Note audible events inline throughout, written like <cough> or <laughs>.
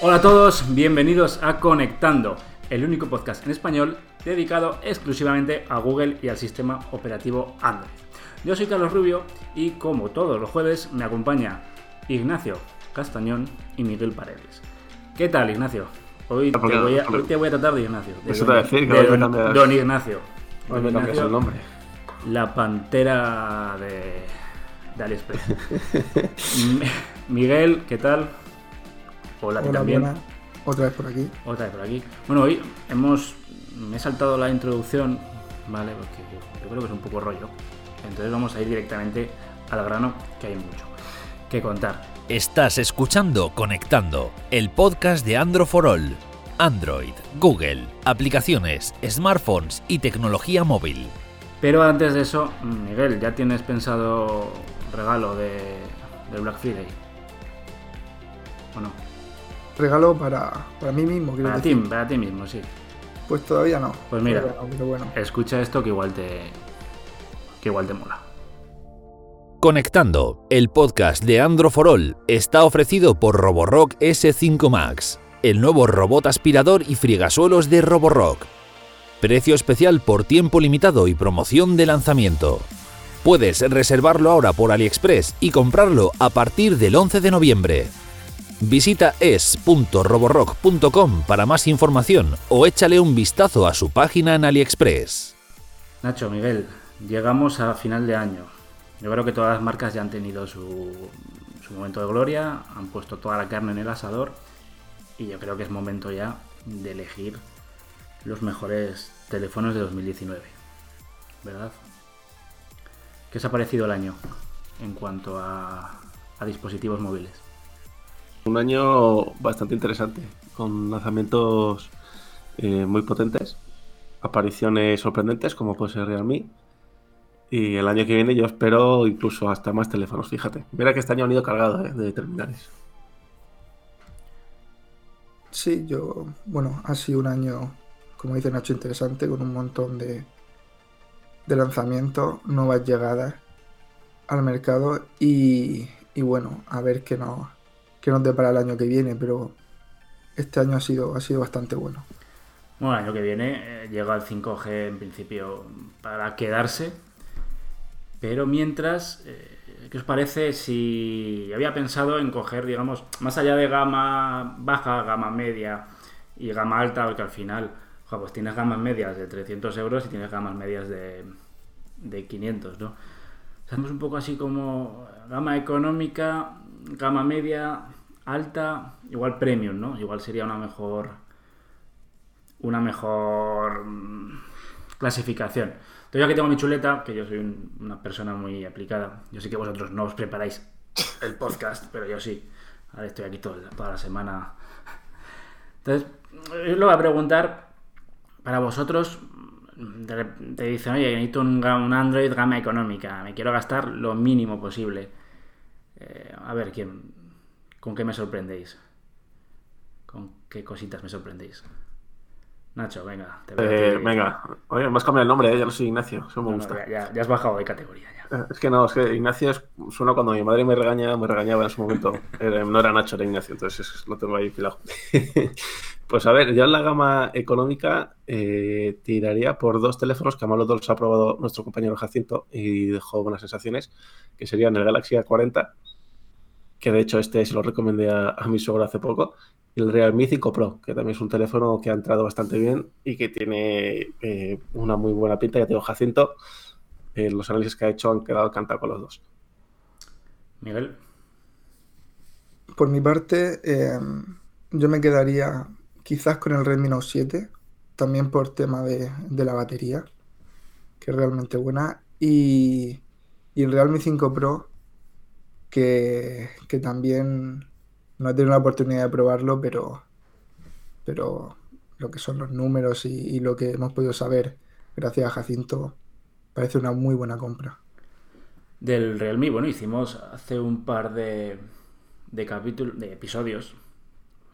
Hola a todos, bienvenidos a Conectando, el único podcast en español dedicado exclusivamente a Google y al sistema operativo Android. Yo soy Carlos Rubio y como todos los jueves me acompaña Ignacio Castañón y Miguel Paredes. ¿Qué tal, Ignacio? Hoy, te, voy a, porque- hoy te voy a tratar de Ignacio. De Eso don, te iba a decir, que de hoy me don- Ignacio. Hoy me Ignacio, el nombre. La pantera de, de AliExpress. <laughs> Miguel, ¿qué tal? Hola, Hola, también. Otra vez por aquí. Otra vez por aquí. Bueno, hoy hemos. Me he saltado la introducción, ¿vale? Porque yo, yo creo que es un poco rollo. Entonces vamos a ir directamente al grano, que hay mucho que contar. Estás escuchando Conectando, el podcast de Android for All. Android, Google, aplicaciones, smartphones y tecnología móvil. Pero antes de eso, Miguel, ¿ya tienes pensado regalo de, del Black Friday? ¿O no? Regalo para, para mí mismo, Para ti, para ti mismo, sí. Pues todavía no. Pues mira. Pero bueno, pero bueno. Escucha esto que igual te. que igual te mola. Conectando, el podcast de Android for All está ofrecido por Roborock S5 Max, el nuevo robot aspirador y friegasuelos de Roborock. Precio especial por tiempo limitado y promoción de lanzamiento. Puedes reservarlo ahora por AliExpress y comprarlo a partir del 11 de noviembre. Visita es.roborock.com para más información o échale un vistazo a su página en AliExpress. Nacho, Miguel, llegamos a final de año. Yo creo que todas las marcas ya han tenido su, momento de gloria, han puesto toda la carne en el asador y yo creo que es momento ya de elegir los mejores teléfonos de 2019. ¿Verdad? ¿Qué os ha parecido el año en cuanto a dispositivos móviles? Un año bastante interesante, con lanzamientos eh, muy potentes, apariciones sorprendentes como puede ser Realme. Y el año que viene yo espero incluso hasta más teléfonos, fíjate. Mira que este año han ido cargado eh, de terminales. Sí, yo. Bueno, ha sido un año, como dice Nacho, interesante, con un montón de, de lanzamientos, nuevas llegadas al mercado y, y bueno, a ver qué nos, qué nos depara el año que viene, pero este año ha sido, ha sido bastante bueno. Bueno, el año que viene eh, llega el 5G en principio para quedarse. Pero mientras, eh, ¿qué os parece si había pensado en coger, digamos, más allá de gama baja, gama media y gama alta, porque al final, ojo, pues tienes gamas medias de 300 euros y tienes gamas medias de, de 500, ¿no? Hacemos un poco así como gama económica, gama media, alta, igual premium, ¿no? Igual sería una mejor una mejor mm, clasificación. Entonces, yo aquí tengo mi chuleta, que yo soy un- una persona muy aplicada. Yo sé que vosotros no os preparáis el podcast, pero yo sí. Ahora estoy aquí todo- toda la semana. Entonces, yo lo voy a preguntar para vosotros. rep- Te dicen, oye, necesito un, un Android gama económica, me quiero gastar lo mínimo posible. Eh, a ver, ¿quién, ¿con qué me sorprendéis? ¿Con qué cositas me sorprendéis? Nacho, venga. Te veo Eh, que- venga, oye, me has cambiado el nombre, eh, ya no soy Ignacio, eso me No, gusta. ya, ya- ya has bajado de categoría ya. Eh, Es que no, es que Ignacio es- suena cuando mi madre me regaña, me regañaba en su momento. <laughs> Era- no era Nacho, era Ignacio, entonces es- lo tengo ahí filado. <laughs> pues a ver, yo en la gama económica eh, tiraría por dos teléfonos que además los dos ha probado nuestro compañero Jacinto y dejó buenas sensaciones, que serían el Galaxy A40, que de hecho este se lo recomendé a, a mi suegro hace poco, y el Realme 5 Pro, que también es un teléfono que ha entrado bastante bien y que tiene eh, una muy buena pinta, ya te digo, Jacinto eh, los análisis que ha hecho han quedado cantados con los dos. Miguel, Por mi parte, eh, yo me quedaría quizás con el Redmi Note 7, también por tema de, de la batería, que es realmente buena, y, y el Realme 5 Pro, que, que también no he tenido la oportunidad de probarlo, pero, pero lo que son los números y, lo que hemos podido saber gracias a Jacinto, parece una muy buena compra. del Realme, bueno, hicimos hace un par de, de capítulos, de episodios.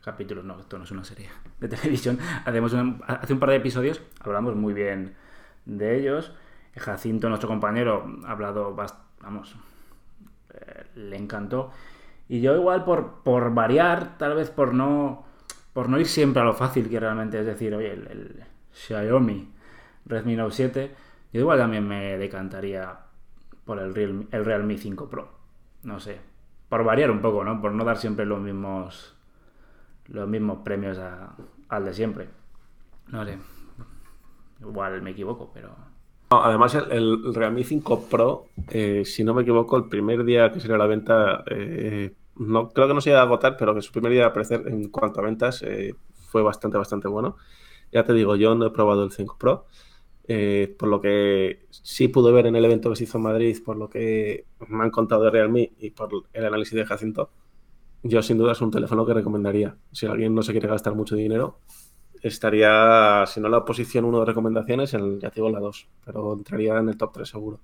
Capítulos, no, esto no es una serie de televisión. Hacemos un- hace un par de episodios, hablamos muy bien de ellos. Jacinto, nuestro compañero, ha hablado, vamos, le encantó. Y yo igual por, por variar, tal vez por no por no ir siempre a lo fácil que realmente es decir, oye, el, Xiaomi Redmi Note 7, yo igual también me decantaría por el, Real, el Realme 5 Pro. No sé. Por variar un poco, ¿no? Por no dar siempre los mismos los mismos premios a, al de siempre. No sé. Igual me equivoco, pero. Además, el, el, Realme 5 Pro, eh, si no me equivoco, el primer día que salió a la venta, eh, no, creo que no se iba a agotar, pero que su primer día de aparecer en cuanto a ventas eh, fue bastante, bastante bueno. Ya te digo, yo no he probado el 5 Pro. Eh, por lo que sí pude ver en el evento que se hizo en Madrid, por lo que me han contado de Realme y por el análisis de Jacinto, yo sin duda es un teléfono que recomendaría. Si alguien no se quiere gastar mucho dinero, estaría, si no la posición 1 de recomendaciones, en, ya digo la 2, pero entraría en el top 3 seguro.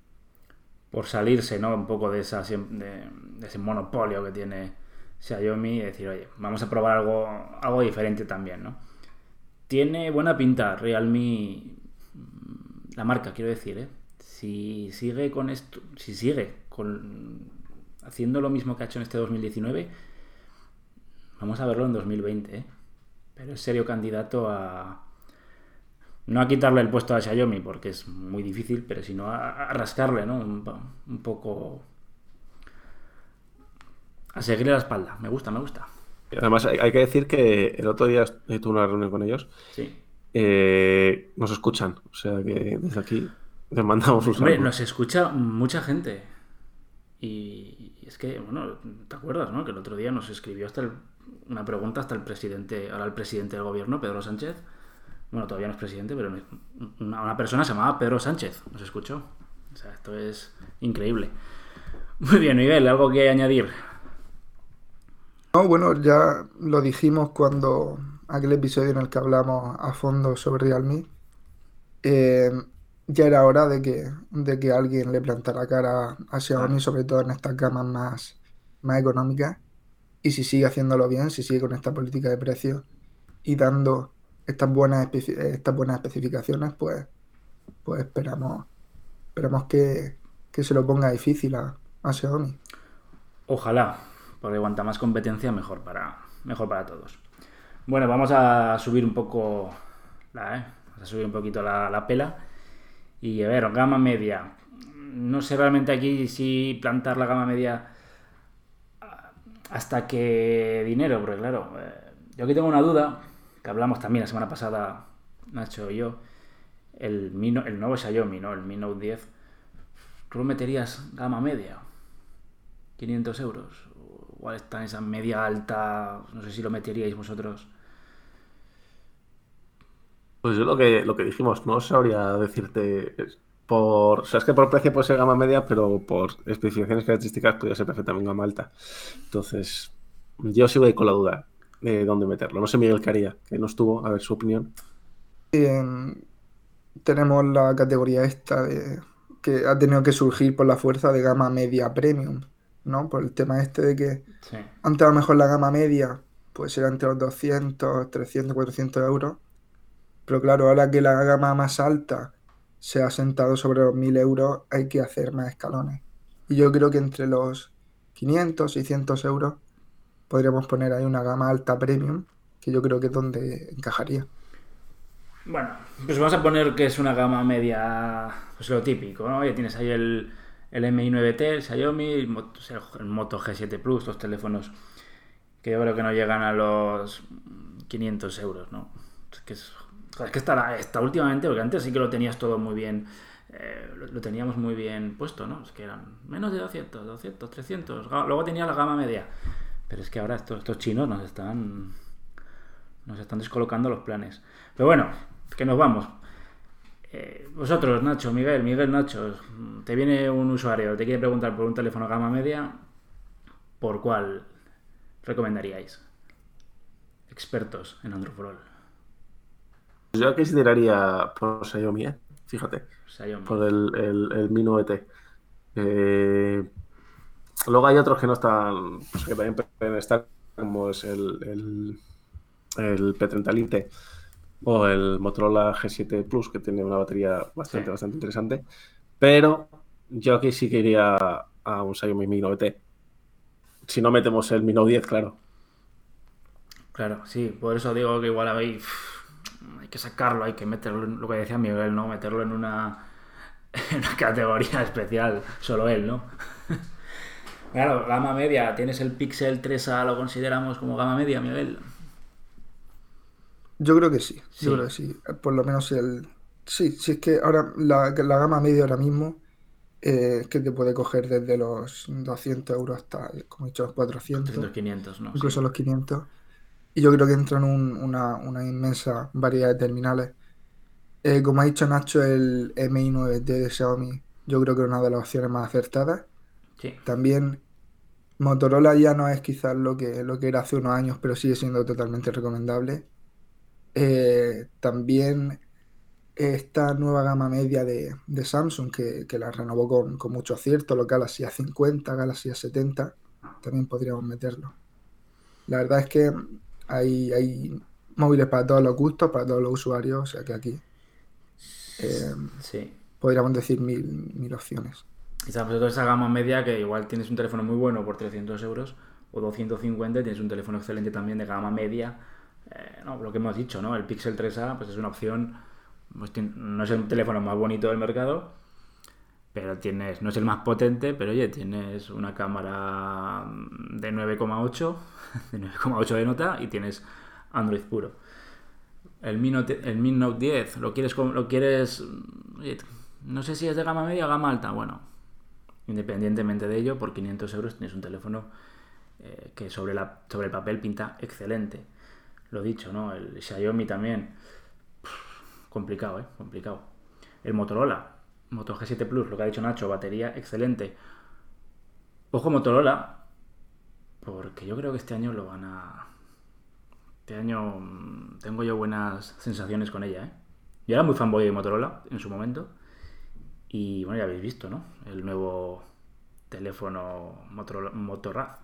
Por salirse, ¿no? Un poco de, esa, de, de ese monopolio que tiene Xiaomi y decir, oye, vamos a probar algo, algo diferente también, ¿no? Tiene buena pinta Realme la marca, quiero decir, ¿eh? si sigue con esto, si sigue con haciendo lo mismo que ha hecho en este 2019, vamos a verlo en 2020, ¿eh? Pero es serio candidato a no a quitarle el puesto a Xiaomi porque es muy difícil, pero sino a, a rascarle, ¿no? Un, un, poco a seguirle la espalda. Me gusta, me gusta. Además, hay, hay que decir que el otro día tuve una reunión con ellos. Sí eh, nos escuchan. O sea que desde aquí les mandamos un Hombre, nos escucha mucha gente. Y es que, bueno, ¿te acuerdas, no? Que el otro día nos escribió hasta el, una pregunta hasta el presidente, ahora el presidente del gobierno, Pedro Sánchez. Bueno, todavía no es presidente, pero una, una persona se llamaba Pedro Sánchez. Nos escuchó. O sea, esto es increíble. Muy bien, Miguel, ¿algo que añadir? No, bueno, ya lo dijimos cuando aquel episodio en el que hablamos a fondo sobre Realme, eh, ya era hora de que, de que alguien le plantara cara a Xiaomi, sobre todo en estas gamas más, más económicas. Y si sigue haciéndolo bien, si sigue con esta política de precios y dando estas buenas, estas buenas especificaciones, pues, pues esperamos, esperamos que, que se lo ponga difícil a, a Xiaomi. Ojalá, porque cuanta más competencia, mejor para, mejor para todos. Bueno, vamos a subir un poco la, ¿eh? a subir un poquito la, la, pela. Y a ver, gama media. No sé realmente aquí si plantar la gama media hasta qué dinero, porque claro, eh, yo aquí tengo una duda, que hablamos también la semana pasada, Nacho y yo, el, Mi, el nuevo Xiaomi, ¿no? El Mi Note 10. ¿Tú lo meterías gama media? 500 euros. Igual está en esa media alta, no sé si lo meteríais vosotros. Pues yo lo que, lo que dijimos, no sabría decirte por. O sea, es que por precio puede ser gama media, pero por especificaciones características podría ser perfectamente gama alta. Entonces, yo sigo ahí con la duda de dónde meterlo. No sé Miguel qué haría, que no estuvo, a ver su opinión. Tenemos la categoría esta de que ha tenido que surgir por la fuerza de gama media premium, ¿no? Por el tema este de que Sí. antes a lo mejor la gama media pues era entre los 200, 300, 400 euros. Pero claro, ahora que la gama más alta se ha sentado sobre los 1000 euros, hay que hacer más escalones. Y yo creo que entre los 500, 600 euros podríamos poner ahí una gama alta premium, que yo creo que es donde encajaría. Bueno, pues vamos a poner que es una gama media, pues lo típico, ¿no? Ya tienes ahí el, el MI9T, el Xiaomi, el Moto, el Moto G7 Plus, los teléfonos que yo creo que no llegan a los 500 euros, ¿no? Que, es que está, está últimamente, porque antes sí que lo tenías todo muy bien, eh, lo, teníamos muy bien puesto, ¿no? Es que eran menos de 200, 200, 300, luego tenía la gama media, pero es que ahora estos, chinos nos están, nos están descolocando los planes. Pero bueno, que nos vamos. Eh, vosotros, Nacho, Miguel, Miguel, Nacho, te viene un usuario, te quiere preguntar por un teléfono gama media, ¿por cuál recomendaríais? Expertos en Android. Yo tiraría por Xiaomi, ¿eh? fíjate. Xiaomi. Por el, el, el Mi 9T. Eh, luego hay otros que no están, pues que también pueden estar, como es el, el, el P30 Lite o el Motorola G7 Plus, que tiene una batería bastante, sí. bastante interesante. Pero yo aquí sí que iría a un Xiaomi Mi 9T. Si no metemos el Mi Note 10, claro. Claro, sí, por eso digo que igual hay, hay que sacarlo, hay que meterlo, en, lo que decía Miguel, ¿no? Meterlo en una, <laughs> en una categoría especial, solo él, ¿no? <laughs> claro, gama media, tienes el Pixel 3A, lo consideramos como gama media, Miguel. Yo creo que sí, Sí. yo creo que sí. Por lo menos el... Sí, sí es que ahora la, la gama media ahora mismo eh, que te puede coger desde los 200 euros hasta, como he dicho, los 400, 300, 500, ¿no? incluso Sí. los 500. Y yo creo que entran un- una, una inmensa variedad de terminales. Eh, como ha dicho Nacho, el MI9T de Xiaomi, yo creo que es una de las opciones más acertadas. Sí. También Motorola ya no es quizás lo que, lo que era hace unos años, pero sigue siendo totalmente recomendable. Eh, también esta nueva gama media de, de Samsung que, que la renovó con, con mucho acierto, los Galaxy A50, Galaxy A70, también podríamos meterlo. La verdad es que hay, hay móviles para todos los gustos, para todos los usuarios, o sea que aquí eh, Sí. podríamos decir mil, mil opciones. Quizás pues, toda esa gama media que igual tienes un teléfono muy bueno por 300 euros o 250 y tienes un teléfono excelente también de gama media. Eh, no, lo que hemos dicho, ¿no? El Pixel 3A pues es una opción, pues, no es el teléfono más bonito del mercado, pero tienes, no es el más potente, pero oye, tienes una cámara de 9,8, <laughs> de 9,8 de nota y tienes Android puro. El Mi Note, el Mi Note 10, ¿lo quieres, lo quieres, no sé si es de gama media o gama alta, bueno, independientemente de ello, por 500 euros tienes un teléfono eh, que sobre, la, sobre el papel pinta excelente. Lo dicho, ¿no? El Xiaomi también. Complicado, ¿eh? Complicado. El Motorola. Moto G7 Plus, lo que ha dicho Nacho, batería excelente. Ojo Motorola, porque yo creo que este año lo van a... Este año mm, tengo yo buenas sensaciones con ella, ¿eh? Yo era muy fanboy de Motorola en su momento. Y bueno, ya habéis visto, ¿no? El nuevo teléfono Motorola, Motorraz.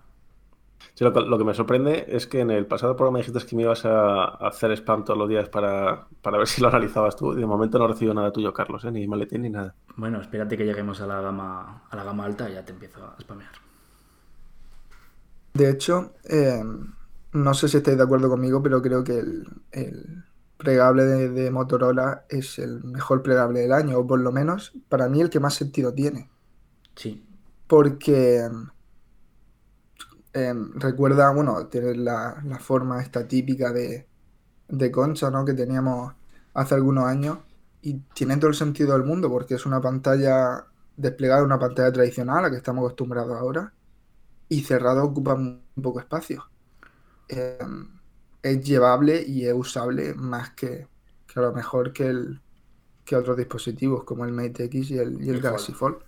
Sí, lo, que, lo que me sorprende es que en el pasado programa dijiste que me ibas a, a hacer spam todos los días para, para ver si lo analizabas tú. Y de momento no he recibido nada tuyo, Carlos, ¿eh? ni maletín ni nada. Bueno, espérate que lleguemos a la gama, a la gama alta y ya te empiezo a spamear. De hecho, eh, no sé si estáis de acuerdo conmigo, pero creo que el, el plegable de, de Motorola es el mejor plegable del año, o por lo menos para mí el que más sentido tiene. Sí, Porque eh, recuerda, bueno, tener la, la forma esta típica de, de concha, ¿no? Que teníamos hace algunos años y tiene todo el sentido del mundo porque es una pantalla desplegada, una pantalla tradicional a la que estamos acostumbrados ahora y cerrado ocupa muy poco espacio. Eh, es llevable y es usable más que, que a lo mejor que, el, que otros dispositivos como el Mate X y el, y el El Galaxy Fold.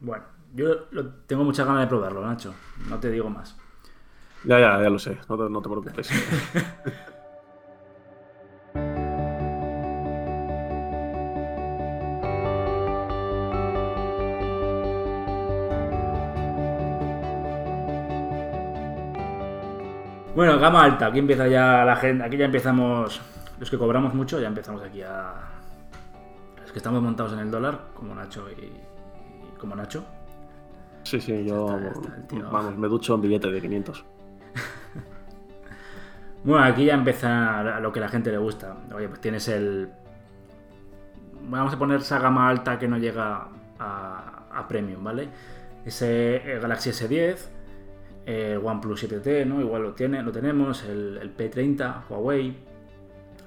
bueno, yo lo- tengo muchas ganas de probarlo, Nacho. No te digo más. Ya, ya, ya lo sé, no te, no te preocupes. <laughs> Bueno, gama alta, aquí empieza ya la gente, aquí ya empezamos, los que cobramos mucho, ya empezamos aquí a... Los que estamos montados en el dólar, como Nacho y, y como Nacho. Sí, sí, yo Ya está, ya está el tío. vamos, me ducho en billete de 500. <laughs> Bueno, aquí ya empieza a lo que a la gente le gusta. Oye, pues tienes el... Vamos a poner esa gama alta que no llega a, a Premium, ¿vale? Ese el Galaxy S10, el OnePlus 7T, ¿no? Igual lo, tiene, lo tenemos, el, el P30, Huawei,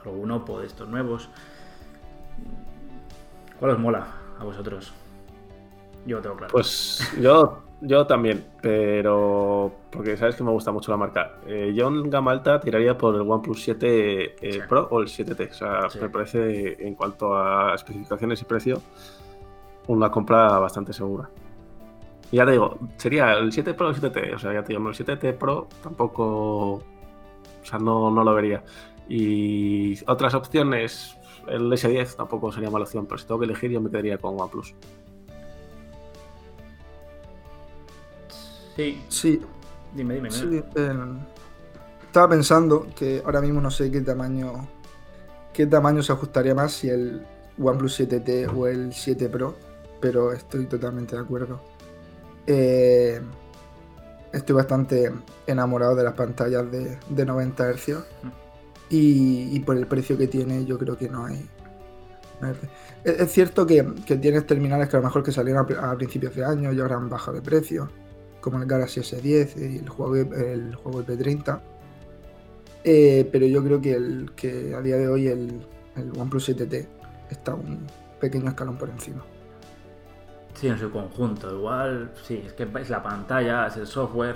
algún Oppo de estos nuevos. ¿Cuál os mola a vosotros? Yo lo tengo claro. Pues yo, yo también, pero porque sabes que me gusta mucho la marca. Eh, yo en gama alta tiraría por el OnePlus 7 eh, Sí. Pro o el 7T. O sea, Sí. me parece en cuanto a especificaciones y precio una compra bastante segura. Y ya te digo, sería el 7 Pro o el 7T. O sea, ya te digo, el 7T Pro tampoco. O sea, no, no lo vería. Y otras opciones, el S10 tampoco sería mala opción, pero si tengo que elegir, yo me quedaría con OnePlus. Sí, Sí, dime, dime. Sí, eh, estaba pensando que ahora mismo no sé qué tamaño qué tamaño se ajustaría más si el OnePlus 7T o el 7 Pro, pero estoy totalmente de acuerdo. Eh, estoy bastante enamorado de las pantallas de, de 90 Hz. Y, y por el precio que tiene, yo creo que no hay. Es, es cierto que, que tienes terminales que a lo mejor que salieron a principios de año y ahora han bajado de precio, como el Galaxy S10 y el Huawei, el Huawei P30. Eh, pero yo creo que, el, que a día de hoy el, el OnePlus 7T está un pequeño escalón por encima. Sí, en su conjunto. Igual, sí, es que es la pantalla, es el software.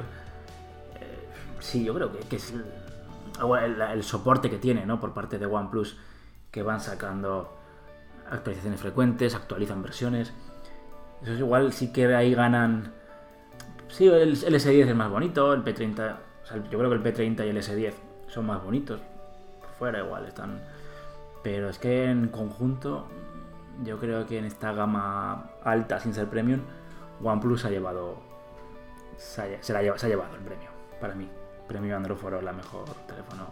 Eh, sí, yo creo que, que es el, el- el soporte que tiene, ¿no? Por parte de OnePlus, que van sacando actualizaciones frecuentes, actualizan versiones. Eso es igual, sí que ahí ganan. Sí, el, el S10 es más bonito, el P30. o sea, yo creo que el P30 y el S10 son más bonitos. Por fuera igual están. Pero es que en conjunto, yo creo que en esta gama alta, sin ser premium, OnePlus ha llevado. Se ha, se la lleva- se ha llevado el premio, para mí. Premio Android for All, la mejor teléfono.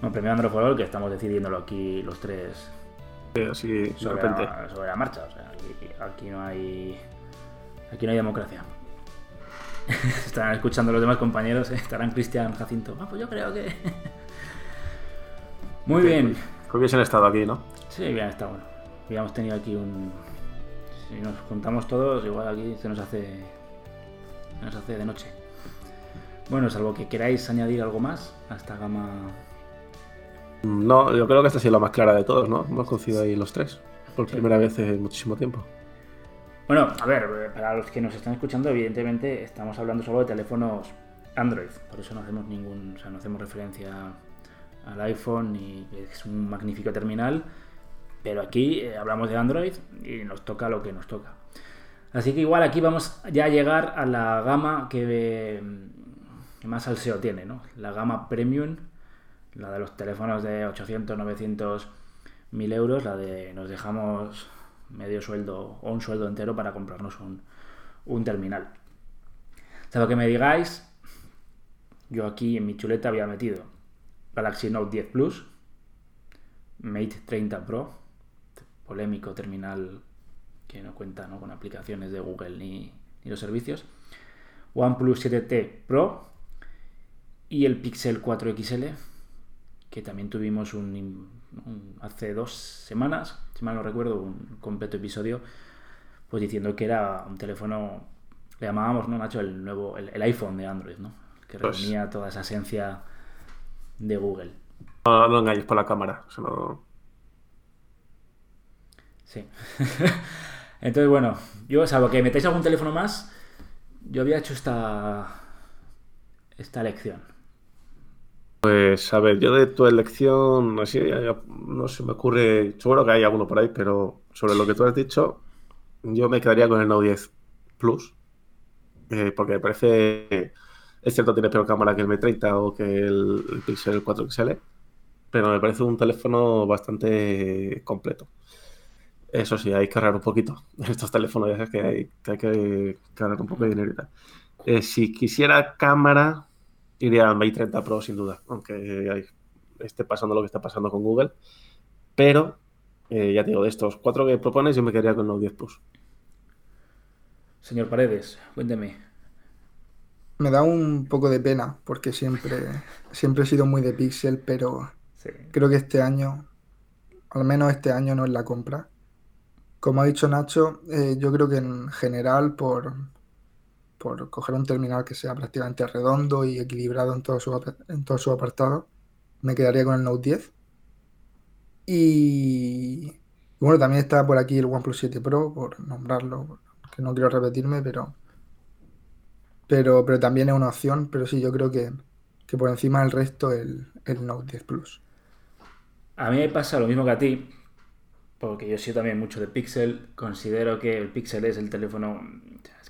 Bueno, premio Android for All, que estamos decidiéndolo aquí los tres Sí, así de sobre, repente. la, sobre la marcha. O sea, aquí, aquí no hay. Aquí no hay democracia. <laughs> Estarán escuchando los demás compañeros, ¿eh? estarán Cristian Jacinto. Ah, pues yo creo que. <laughs> Muy Sí, bien. Que hubiesen estado aquí, ¿no? Sí, bien, está bueno. Habíamos tenido aquí un. Si nos juntamos todos, igual aquí se nos hace. Se nos hace de noche. Bueno, salvo que queráis añadir algo más a esta gama. No, yo creo que esta ha sido la más clara de todos, ¿no? Hemos coincidido ahí los tres. Por Sí. primera vez en muchísimo tiempo. Bueno, a ver, eh, para los que nos están escuchando, evidentemente estamos hablando solo de teléfonos Android, por eso no hacemos ningún, o sea, no hacemos referencia al iPhone y es un magnífico terminal, pero aquí eh, hablamos de Android y nos toca lo que nos toca. Así que igual aquí vamos ya a llegar a la gama que, eh, que más salseo tiene, ¿no? La gama premium, la de los teléfonos de 800, 900, 1000 euros, la de nos dejamos medio sueldo o un sueldo entero para comprarnos un, un terminal. Salvo que me digáis, yo aquí en mi chuleta había metido Galaxy Note 10 Plus, Mate 30 Pro, polémico terminal que no cuenta ¿no? con aplicaciones de Google ni, ni los servicios, OnePlus 7T Pro y el Pixel 4 XL, que también tuvimos un, un- hace dos semanas, si mal no recuerdo, un completo episodio, pues diciendo que era un teléfono, le llamábamos, ¿no, Nacho? El nuevo, el, el iPhone de Android, ¿no? Que Pues- reunía toda esa esencia de Google. No, no engañes por la cámara. Eso no... Sí. <laughs> Entonces, bueno, yo, salvo que metáis algún teléfono más, yo había hecho esta, esta lección. Pues a ver, yo de tu elección, así, no se me ocurre, seguro que hay alguno por ahí, pero sobre lo que tú has dicho, yo me quedaría con el Note 10 Plus, eh, porque me parece, es cierto, tiene peor cámara que el M30 o que el, el Pixel 4 XL, pero me parece un teléfono bastante completo. Eso sí, hay que ahorrar un poquito. Estos teléfonos ya sabes que hay que, hay ganar un poco de dinero y tal. Eh, si quisiera cámara, iría al Mate 30 Pro sin duda, aunque esté pasando lo que está pasando con Google. Pero, eh, ya te digo, de estos cuatro que propones, yo me quedaría con Note 10 Plus. Señor Paredes, cuénteme. Me da un poco de pena porque siempre, siempre he sido muy de Pixel, pero Sí. creo que este año, al menos este año no es la compra. Como ha dicho Nacho, eh, yo creo que en general por, por coger un terminal que sea prácticamente redondo y equilibrado en todo su, en todo su apartado, me quedaría con el Note 10. Y, y bueno, también está por aquí el OnePlus 7 Pro, por nombrarlo, que no quiero repetirme, pero, pero, pero también es una opción. Pero sí, yo creo que, que por encima del resto el, el Note 10 Plus. A mí me pasa lo mismo que a ti, porque yo soy también mucho de Pixel. Considero que el Pixel es el teléfono.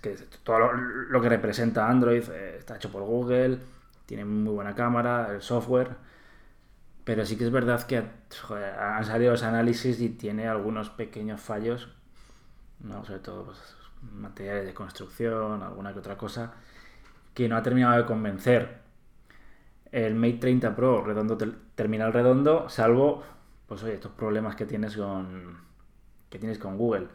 Que todo lo, que representa Android eh, está hecho por Google, tiene muy buena cámara, el software. Pero sí que es verdad que han salido los análisis y tiene algunos pequeños fallos, sobre todo pues, materiales de construcción, alguna que otra cosa, que no ha terminado de convencer el Mate 30 Pro redondo terminal redondo, salvo pues oye, estos problemas que tienes con que tienes con Google.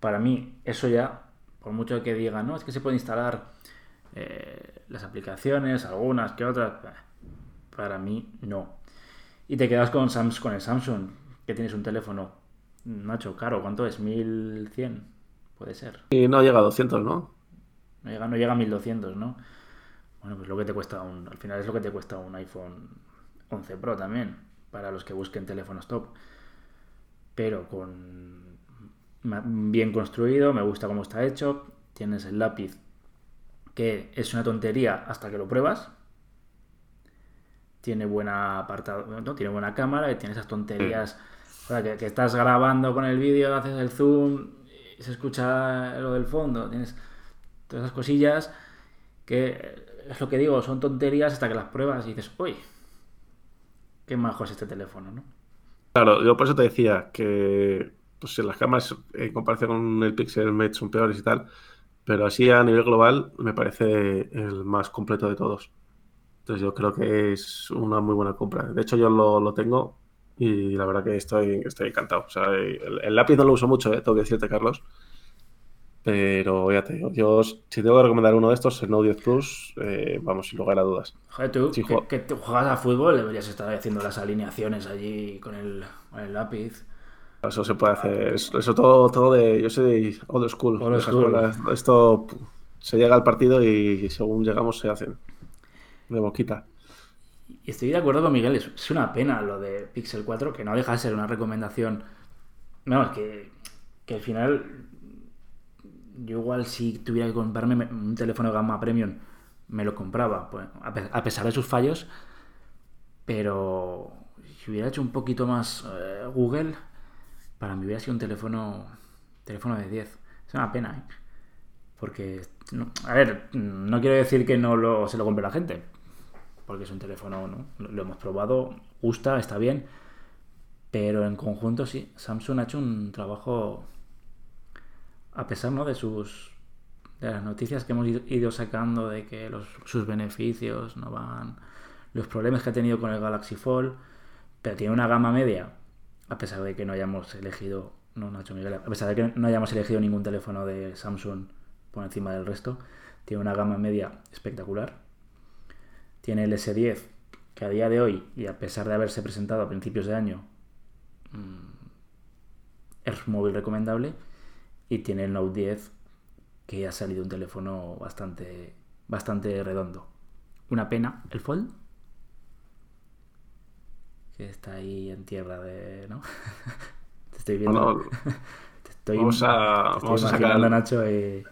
Para mí eso ya por mucho que digan, no, es que se puede instalar Eh, las aplicaciones, algunas que otras, para mí no. Y te quedas con, Sams con el Samsung, que tienes un teléfono, macho, caro, ¿cuánto es? ¿1100? Puede ser. Y no llega a 200, ¿no? No llega, no llega a 1200, ¿no? Bueno, pues lo que te cuesta un. Al final es lo que te cuesta un iPhone 11 Pro también, para los que busquen teléfonos top. Pero con. Bien construido, me gusta cómo está hecho. Tienes el lápiz, que es una tontería hasta que lo pruebas. Tiene buena apartado, ¿no? tiene buena cámara y tiene esas tonterías. que, que, estás grabando con el vídeo, haces el zoom y se escucha lo del fondo. Tienes todas esas cosillas que es lo que digo, son tonterías hasta que las pruebas y dices, uy, qué majo es este teléfono, ¿no? Claro, yo por eso te decía que pues, las cámaras en comparación con el Pixel Mate son peores y tal, pero así a nivel global me parece el más completo de todos. Entonces yo creo que es una muy buena compra. De hecho yo lo, tengo y la verdad que estoy, estoy encantado. O sea, el, lápiz no lo uso mucho, ¿eh? tengo que decirte, Carlos. Pero ya te digo, yo si tengo que recomendar uno de estos, el Note 10 Plus, eh, vamos, sin lugar a dudas. Joder, tú, que, que, juegas a fútbol, deberías estar haciendo las alineaciones allí con el, lápiz. Eso se puede hacer. Eso todo, todo de. Yo soy old school. Old school. Esto se llega al partido y según llegamos se hacen. De boquita. Y estoy de acuerdo con Miguel, es una pena lo de Pixel 4, que no deja de ser una recomendación. No, que, que al final yo igual si tuviera que comprarme un teléfono de gama premium, me lo compraba, pues, a pesar de sus fallos, pero si hubiera hecho un poquito más eh, Google, para mí hubiera sido un teléfono, teléfono de 10. Es una pena, ¿eh? Porque, a ver, no quiero decir que no lo, se lo compre la gente, porque es un teléfono, ¿no? Lo hemos probado, gusta, está bien, pero en conjunto sí, Samsung ha hecho un trabajo a pesar ¿no? de sus de las noticias que hemos ido sacando de que los, sus beneficios no van los problemas que ha tenido con el Galaxy Fold pero tiene una gama media a pesar de que no hayamos elegido no Nacho Miguel a pesar de que no hayamos elegido ningún teléfono de Samsung por encima del resto tiene una gama media espectacular tiene el S10 que a día de hoy y a pesar de haberse presentado a principios de año mm, es móvil recomendable y tiene el Note 10 que ha salido un teléfono bastante, bastante redondo. Una pena, el Fold, que está ahí en tierra de... ¿no? <laughs> te estoy viendo... <laughs> te estoy, vamos a, vamos a sacar... Nacho y...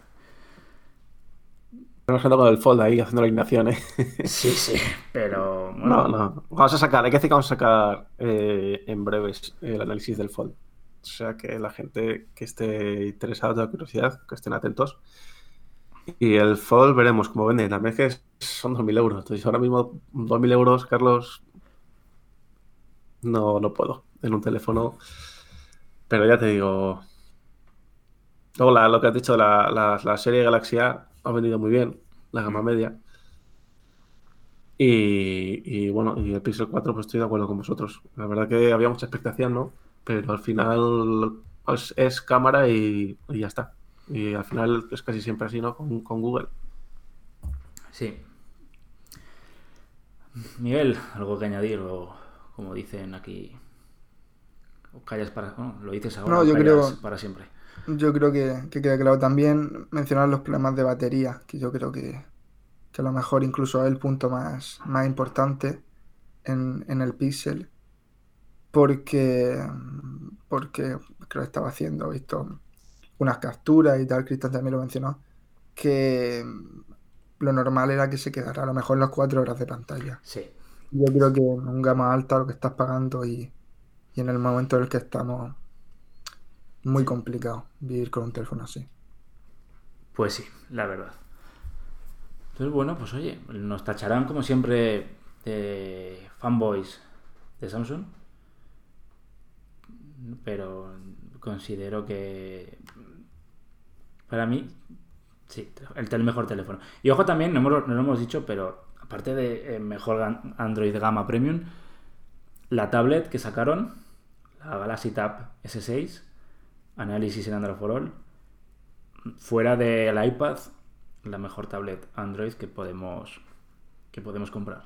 Estamos con el Fold ahí haciendo la ignación, ¿eh? <laughs> sí, sí, pero... No, no. Vamos a sacar, hay que decir que vamos a sacar eh, en breves el análisis del Fold. O sea que la gente que esté interesada, de curiosidad, que estén atentos. Y el Fold veremos cómo vende. La verdad es que son 2.000 euros. Entonces ahora mismo 2.000 euros, Carlos, no, no puedo en un teléfono. Pero ya te digo. Luego lo que has dicho, la, la, serie Galaxia ha vendido muy bien, la gama media. Y, y, bueno, y el Pixel 4, pues estoy de acuerdo con vosotros. La verdad que había mucha expectación, ¿no? pero al final pues, es cámara y, ya está. Y al final es casi siempre así, ¿no? Con, Google. Sí. Miguel, algo que añadir o como dicen aquí, o callas para, lo dices ahora, no, yo creo, para siempre. Yo creo que, queda claro también mencionar los problemas de batería, que yo creo que, a lo mejor incluso es el punto más, más importante en, en el Pixel porque, porque creo que estaba haciendo, visto unas capturas y tal, Cristian también lo mencionó, que lo normal era que se quedara a lo mejor las cuatro horas de pantalla. Sí. Yo creo que un gama alta lo que estás pagando y, en el momento en el que estamos, muy complicado vivir con un teléfono así. Pues sí, la verdad. Entonces, bueno, pues oye, nos tacharán como siempre de fanboys de Samsung pero considero que para mí, sí, el, mejor teléfono. Y ojo también, no, lo hemos dicho, pero aparte de eh, mejor Android gama premium, la tablet que sacaron, la Galaxy Tab S6, análisis en Android for All, fuera del iPad, la mejor tablet Android que podemos, que podemos comprar.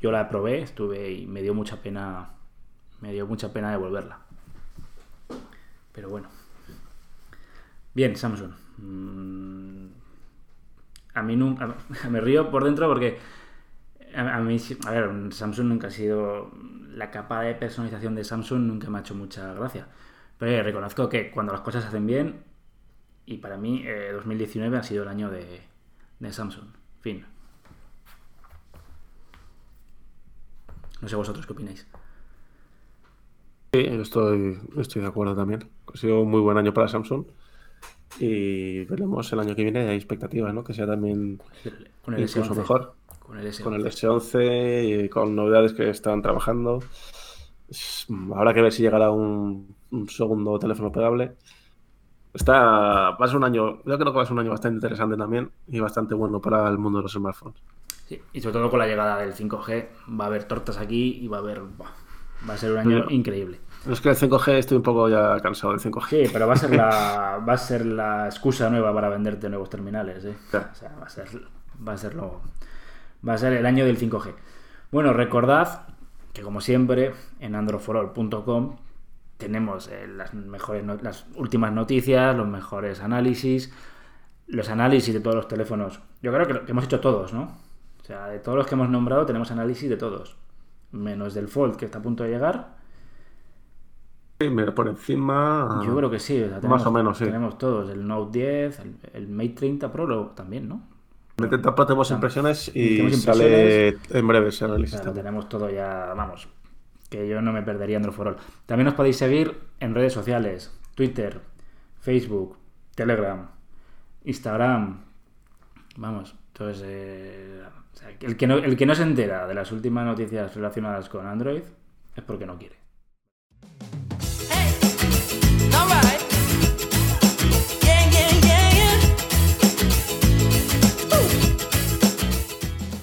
Yo la probé, estuve y me dio mucha pena, me dio mucha pena devolverla. Pero bueno. Bien, Samsung. Mm, a mí nunca, <laughs> me río por dentro porque a, a mí, a ver, Samsung nunca ha sido la capa de personalización de Samsung nunca me ha hecho mucha gracia. Pero eh, reconozco que cuando las cosas se hacen bien, y para mí eh, 2019 ha sido el año de, de Samsung. Fin. No sé vosotros qué opináis. Sí, estoy, estoy de acuerdo también. Ha sido un muy buen año para Samsung. Y veremos el año que viene. Hay expectativas, ¿no? Que sea también Con el incluso S11. mejor. Con el S11. Con el S11 y con novedades que están trabajando. Habrá que ver si llegará un, un segundo teléfono plegable. Está, va a ser un año, yo creo que va a ser un año bastante interesante también y bastante bueno para el mundo de los smartphones. Sí, y sobre todo con la llegada del 5G, va a haber tortas aquí y va a haber. va a ser un año increíble. Es que el 5G estoy un poco ya cansado del 5G. Sí, pero va a ser la, va a ser la excusa nueva para venderte nuevos terminales. ¿eh? Claro. O sea, va a ser, va a ser lo- va a ser el año del 5G. Bueno, recordad que como siempre en androforall.com tenemos eh, las mejores, no- las últimas noticias, los mejores análisis, los análisis de todos los teléfonos. Yo creo que, lo- que hemos hecho todos, ¿no? O sea, de todos los que hemos nombrado tenemos análisis de todos, menos del Fold que está a punto de llegar. Por encima. Yo creo que sí, o sea, Más tenemos, o menos, sí. Tenemos todos, el Note 10, el, el Mate 30 Pro lo- también, ¿no? Mete Pro tenemos impresiones y Tenemos sale en breve también. tenemos todo ya, vamos, que yo no me perdería Android for All. También os podéis seguir en redes sociales, Twitter, Facebook, Telegram, Instagram, vamos, entonces, eh, o sea, el, que no, el que no se entera de las últimas noticias relacionadas con Android es porque no quiere.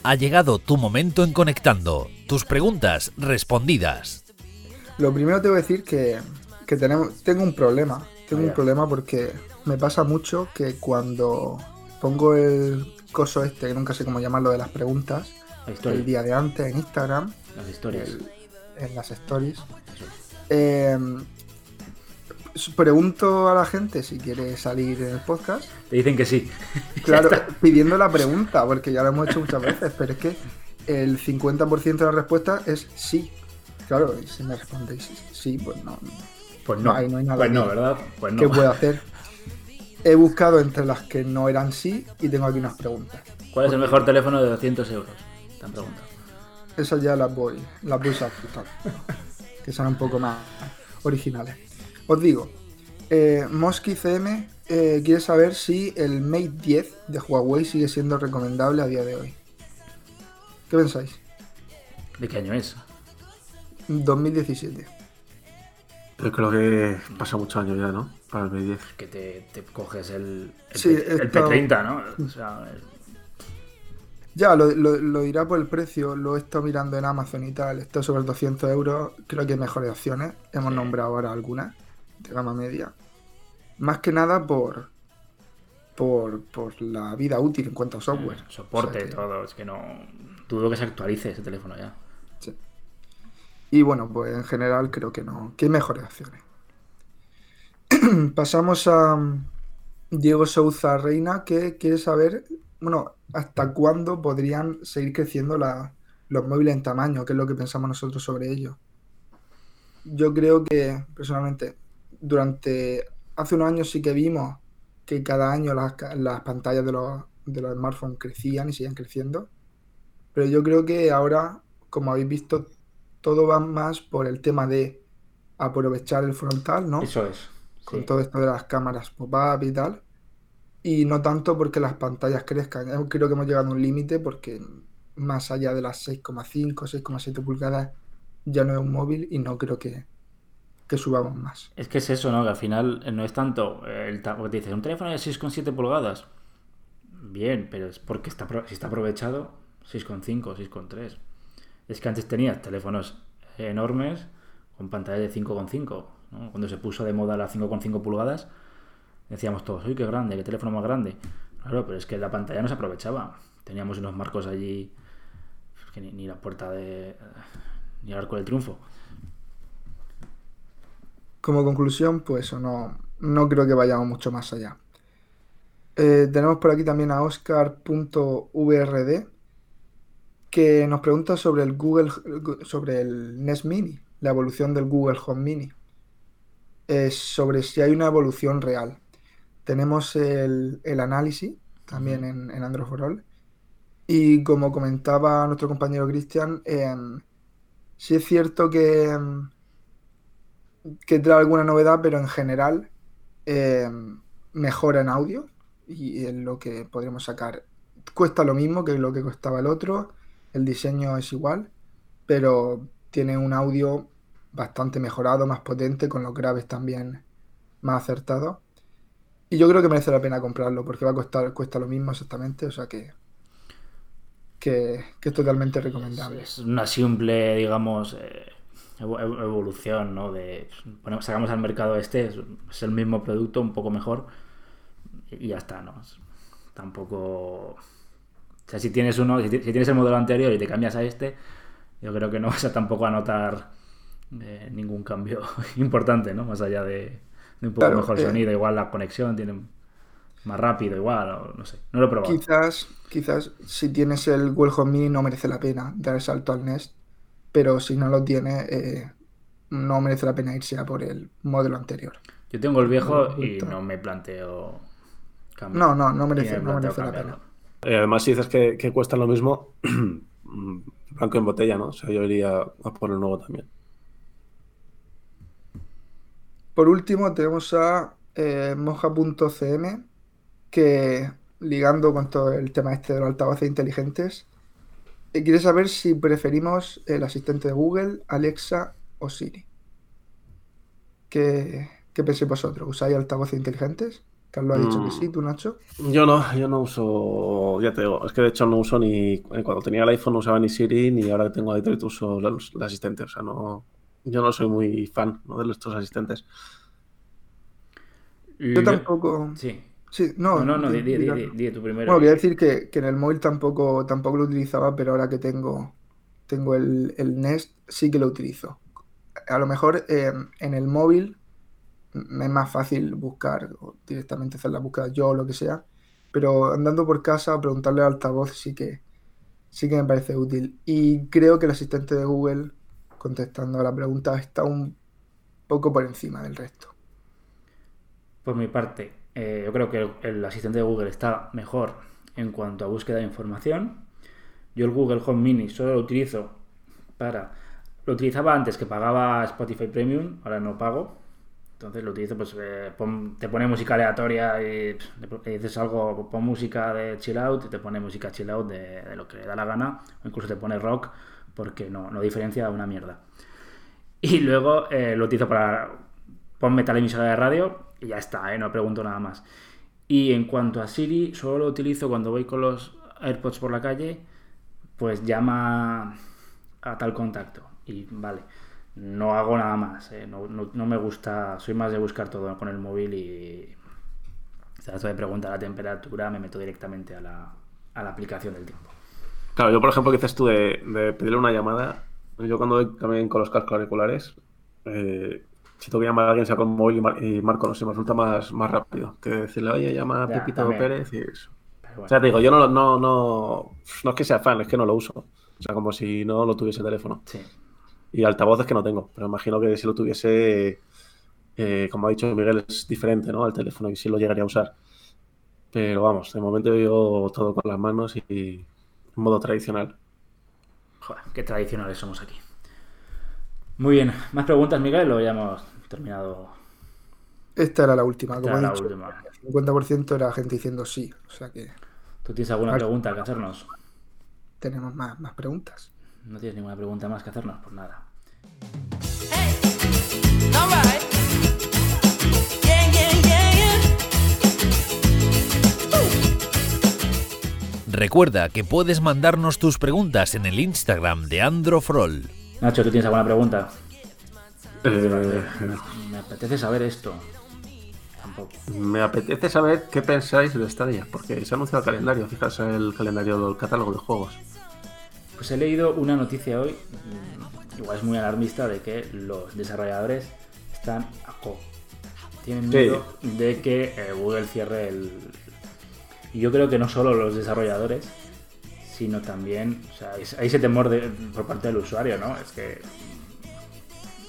Ha llegado tu momento en Conectando. Tus preguntas respondidas. Lo primero te voy a decir que, que tenemos, tengo un problema. Tengo un problema porque me pasa mucho que cuando pongo el coso este, que nunca sé cómo llamarlo, de las preguntas, La el día de antes en Instagram, las historias. el- en las stories, eh, pregunto a la gente si quiere salir en el podcast. Te dicen que sí. Claro, <laughs> pidiendo la pregunta, porque ya lo hemos hecho muchas veces, pero es que el 50% de la respuesta es sí. Claro, y si me respondéis sí, pues no. Pues no, Ahí no hay nada pues no, ¿verdad? Pues no. ¿Qué puedo hacer? He buscado entre las que no eran sí y tengo aquí unas preguntas. ¿Cuál es el mejor teléfono de 200 euros? Te han preguntado. Esas ya las voy, las voy saltando, que son un poco más originales. Os digo, eh, Mosky CM eh, quiere saber si el Mate 10 de Huawei sigue siendo recomendable a día de hoy. ¿Qué pensáis? ¿De qué año es? 2017. Yo creo que pasa muchos años ya, ¿no? Para el B10. Que te, te coges el, el, Sí, P, el esto- P30, ¿no? O sea, el- Ya, lo, lo- lo dirá por el precio, lo he estado mirando en Amazon y tal, está sobre 200 euros, creo que hay mejores opciones, hemos Sí. nombrado ahora algunas de gama media. Más que nada por, por, por la vida útil en cuanto a software. soporte, O sea que- todo. Es que no. Dudo que se actualice ese teléfono ya. sí. Y bueno, pues en general creo que no, que hay mejores opciones. <clears throat> Pasamos a mm, Diego Souza Reina, que quiere saber, bueno, hasta cuándo podrían seguir creciendo la- los móviles en tamaño, qué es lo que pensamos nosotros sobre ello. Yo creo que, personalmente, durante hace unos años sí que vimos que cada año las, las pantallas de los, de los smartphones crecían y siguen creciendo. Pero yo creo que ahora, como habéis visto, todo va más por el tema de aprovechar el frontal, ¿no? Eso es. con sí. todo esto de las cámaras pop-up y tal. Y no tanto porque las pantallas crezcan. Yo creo que hemos llegado a un límite porque más allá de las 6,5, 6,7 pulgadas ya no es un móvil y no creo que, que subamos más. Es que es eso, ¿no? Que al final eh, no es tanto. eh, El te dices, un teléfono de 6,7 pulgadas. Bien, pero es porque está, si está aprovechado, 6,5, 6,3. Es que antes tenías teléfonos enormes con pantallas de 5,5. ¿no? Cuando se puso de moda las 5,5 pulgadas, Decíamos todos, uy, qué grande, qué teléfono más grande. Claro, pero es que la pantalla no se aprovechaba. Teníamos unos marcos allí ni, ni la puerta de. ni el arco del triunfo. Como conclusión, pues eso, no, no creo que vayamos mucho más allá. Eh, tenemos por aquí también a Oscar.vrd que nos pregunta sobre el Google, sobre el Nest Mini, la evolución del Google Home Mini. Eh, sobre si hay una evolución real. Tenemos el, el análisis también en, en Android for All. Y como comentaba nuestro compañero Cristian, em, sí es cierto que, em, que trae alguna novedad, pero en general em, mejora en audio y es lo que podríamos sacar. Cuesta lo mismo que lo que costaba el otro, el diseño es igual, pero tiene un audio bastante mejorado, más potente, con los graves también más acertados. Y yo creo que merece la pena comprarlo porque va a costar, cuesta lo mismo exactamente, o sea que, que, es totalmente recomendable. Es una simple, digamos, eh, evolución, ¿no? De, ponemos- sacamos al mercado este, es, el mismo producto, un poco mejor, y ya está, ¿no? Tampoco... O sea, si tienes uno, si, ti- si tienes el modelo anterior y te cambias a este, yo creo que no <laughs> vas a tampoco a notar eh, ningún cambio <laughs> importante, ¿no? Más allá de, de un poco Claro, mejor eh, sonido, igual la conexión tiene más rápido, igual, o no sé, no lo he probado. Quizás, quizás si tienes el Google Home Mini no merece la pena dar el salto al Nest, pero si no lo tienes, eh, no merece la pena irse a por el modelo anterior. Yo tengo el viejo y no me planteo cambiar. No, no, no merece, me no merece la pena. Eh, además, si dices que, que cuestan lo mismo, <clears throat> blanco en botella, ¿no? O sea, yo iría a por el nuevo también. Por último, tenemos a eh, moja.cm, que ligando con todo el tema este de los altavoces inteligentes, quiere saber si preferimos el asistente de Google, Alexa o Siri. ¿Qué, qué pensáis vosotros? ¿Usáis altavoces inteligentes? Carlos ha dicho que Mm. sí, tú Nacho. Yo no, yo no uso, ya te digo, es que de hecho no uso ni, eh, cuando tenía el iPhone no usaba ni Siri, ni ahora que tengo Android uso el, el asistente, o sea, no, yo no soy muy fan ¿no? de estos asistentes. Yo tampoco. Sí. Sí, no, No, no, no, di, di, di, di- tú primero. Bueno, quería decir que, que en el móvil tampoco, tampoco lo utilizaba, pero ahora que tengo, tengo el, el Nest, sí que lo utilizo. A lo mejor eh, en el móvil me es más fácil buscar o directamente hacer la búsqueda yo o lo que sea, pero andando por casa, preguntarle al altavoz sí que, sí que me parece útil. Y creo que el asistente de Google, contestando a la pregunta, está un poco por encima del resto. Por mi parte, eh, yo creo que el, asistente de Google está mejor en cuanto a búsqueda de información. Yo el Google Home Mini solo lo utilizo para... Lo utilizaba antes que pagaba Spotify Premium, ahora no pago. Entonces lo utilizo, pues eh, te pone música aleatoria y dices algo, pon música de chill out y te pone música chill out de, de lo que le da la gana, o incluso te pone rock porque no, no diferencia una mierda. Y luego eh, lo utilizo para ponme tal emisora de radio y ya está, ¿eh? no pregunto nada más. Y en cuanto a Siri, solo lo utilizo cuando voy con los AirPods por la calle, pues llama a tal contacto. Y vale, no hago nada más, ¿eh? no, no- me gusta, soy más de buscar todo con el móvil y trato de preguntar la temperatura, me meto directamente a la, a la aplicación del tiempo. Claro, yo por ejemplo, que dices tú de, de pedirle una llamada, yo cuando voy también con los cascos auriculares, eh, si tengo que llamar a alguien, saco el móvil y, mar- y marco, no sé, me resulta más, más rápido que decirle, oye, llama a Ya, Pepito también. Pérez y eso. O sea, te digo, yo no, no, no, no es que sea fan, es que no lo uso. O sea, como si no lo tuviese el teléfono. sí. Y altavoces que no tengo, pero imagino que si lo tuviese, eh, como ha dicho Miguel, es diferente, ¿no? Al teléfono y sí lo llegaría a usar. Pero vamos, de momento yo todo con las manos y en modo tradicional. Joder, qué tradicionales somos aquí. Muy bien, ¿más preguntas, Miguel? O ya hemos terminado Esta era la última, Esta como era he la dicho. última. El 50% era gente diciendo sí, o sea que ¿Tú tienes alguna pregunta que hacernos? tenemos más, más preguntas. ¿No tienes ninguna pregunta más que hacernos? Pues nada. Hey, yeah, yeah. Recuerda que puedes mandarnos tus preguntas en el Instagram de Androfrol. Nacho, ¿tú tienes alguna pregunta? Eh, Me apetece saber esto. tampoco. Me apetece saber qué pensáis de Stadia, porque se ha anunciado el calendario. Fijaos el calendario del catálogo de juegos. Pues he leído una noticia hoy, mm, igual es muy alarmista, de que los desarrolladores están a co. Tienen Sí. miedo de que eh, Google cierre el... Y yo creo que no solo los desarrolladores, sino también, o sea, hay ese temor de- por parte del usuario, ¿no? Es que,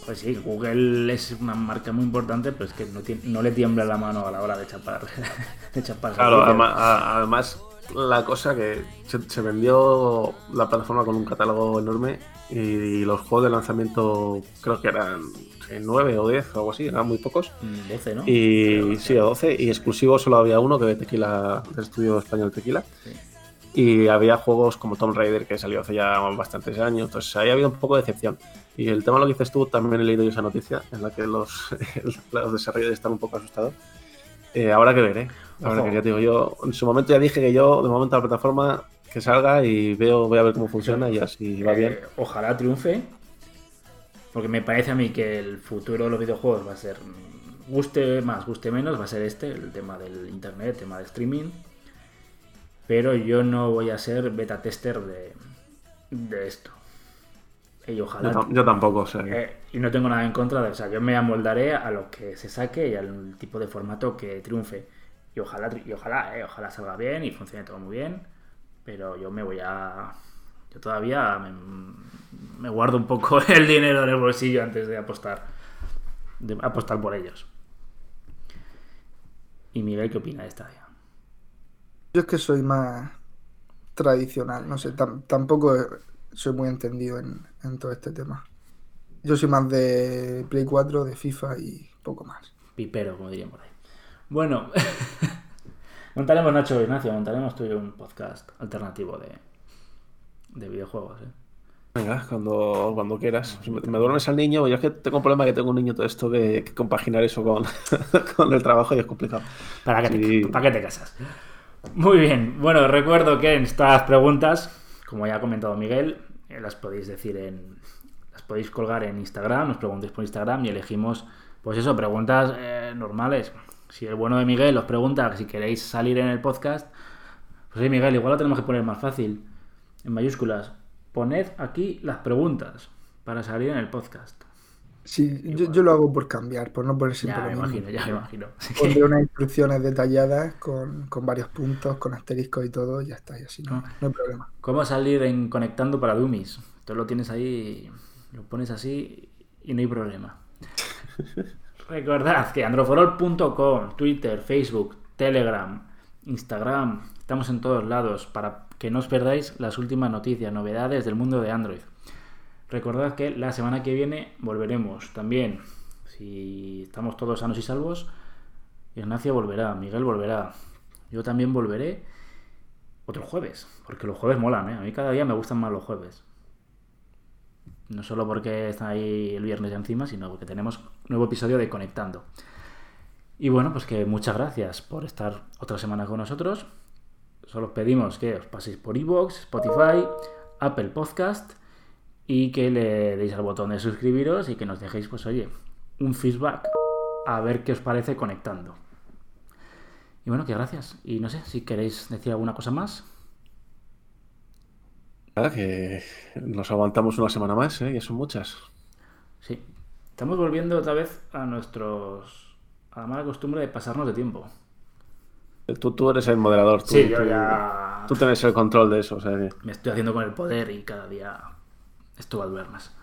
pues sí, Google es una marca muy importante, pero es que no, tiene- no le tiembla la mano a la hora de chapar, <laughs> de chapar Claro, además, la cosa que se, se vendió la plataforma con un catálogo enorme y, los juegos de lanzamiento creo que eran sí, 9 o 10 o algo así, eran muy pocos. Mm, 12, ¿no? Y sí, o 12, y exclusivo solo había uno que de Tequila, del estudio español Tequila. Sí. Y había juegos como Tomb Raider que salió hace ya bastantes años, entonces ahí había un poco de decepción. Y el tema lo que dices tú, también he leído yo esa noticia en la que los, <laughs> los desarrolladores están un poco asustados. Eh, ahora que veré. Ahora Ojo. que ya digo, yo en su momento ya dije que yo, de momento, la plataforma que salga y veo, voy a ver cómo funciona y así va bien. Eh, ojalá triunfe. Porque me parece a mí que el futuro de los videojuegos va a ser. Guste más, guste menos, va a ser este, el tema del internet, el tema de streaming. Pero yo no voy a ser beta tester de, de esto. Y ojalá. yo tampoco, o sea, que- eh, y no tengo nada en contra de. O sea, yo me amoldaré a lo que se saque y al tipo de formato que triunfe. Y ojalá, y ojalá, eh, ojalá salga bien y funcione todo muy bien. Pero yo me voy a. Yo todavía me, me guardo un poco <laughs> el dinero en el bolsillo antes de apostar. De apostar por ellos. ¿Y Miguel qué opina de esta? Yo es que soy más tradicional, no sé, tam- tampoco soy muy entendido en, en todo este tema. Yo soy más de Play 4, de FIFA y poco más. Pipero, como dirían por ahí. Bueno, <laughs> montaremos, Nacho Ignacio, montaremos tú y yo un podcast alternativo de, de videojuegos. ¿eh? Venga, cuando, cuando quieras. Si me, me duermes al niño, yo es que tengo un problema que tengo un niño todo esto de que compaginar eso con, <laughs> con el trabajo y es complicado. ¿Para qué, te, Sí. ¿Para qué te casas? Muy bien, bueno, recuerdo que en estas preguntas, como ya ha comentado Miguel, eh, las podéis decir en. las podéis colgar en Instagram, nos preguntéis por Instagram y elegimos, pues eso, preguntas eh, normales. Si el bueno de Miguel os pregunta si queréis salir en el podcast, pues sí, Miguel, igual lo tenemos que poner más fácil, en mayúsculas. Poned aquí las preguntas para salir en el podcast. Sí, yo, yo lo hago por cambiar, por no poner Ya siempre me lo mismo. imagino, ya me imagino. <laughs> Pondré unas instrucciones detalladas con, con varios puntos, con asteriscos y todo, y ya está, y así no, Ah. no hay problema. ¿Cómo salir en conectando para Dummies? Tú lo tienes ahí, lo pones así y no hay problema. <laughs> Recordad que androforol.com, Twitter, Facebook, Telegram, Instagram, estamos en todos lados para que no os perdáis las últimas noticias, novedades del mundo de Android. Recordad que la semana que viene volveremos también. Si estamos todos sanos y salvos, Ignacio volverá, Miguel volverá, yo también volveré otro jueves, porque los jueves molan, ¿eh? A mí cada día me gustan más los jueves. No solo porque está ahí el viernes encima, sino porque tenemos nuevo episodio de Conectando. Y bueno, pues que muchas gracias por estar otra semana con nosotros. Solo os pedimos que os paséis por iVoox, Spotify, Apple Podcast y que le deis al botón de suscribiros y que nos dejéis, pues oye, un feedback a ver qué os parece conectando. Y bueno, que gracias. Y no sé si queréis decir alguna cosa más. Nada, que nos aguantamos una semana más, ¿eh? Ya son muchas. Sí. Estamos volviendo otra vez a nuestros. a la mala costumbre de pasarnos de tiempo. Tú, tú eres el moderador. Tú, Sí, yo tú- ya. Tú tienes el control de eso, o sea que... Me estoy haciendo con el poder y cada día esto va a durar más.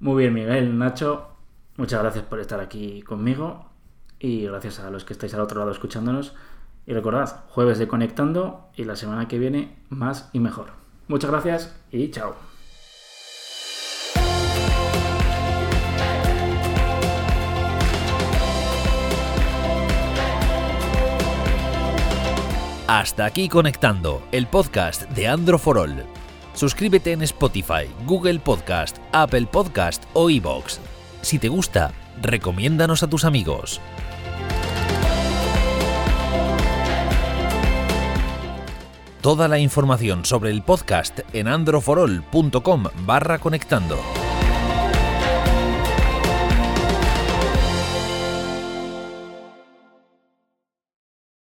Muy bien, Miguel, Nacho. Muchas gracias por estar aquí conmigo. Y gracias a los que estáis al otro lado escuchándonos. Y recordad, jueves de Conectando y la semana que viene más y mejor. Muchas gracias y chao. Hasta aquí conectando el podcast de Andro for All. Suscríbete en Spotify, Google Podcast, Apple Podcast o iBox. Si te gusta, recomiéndanos a tus amigos. Toda la información sobre el podcast en androforol.com barra conectando.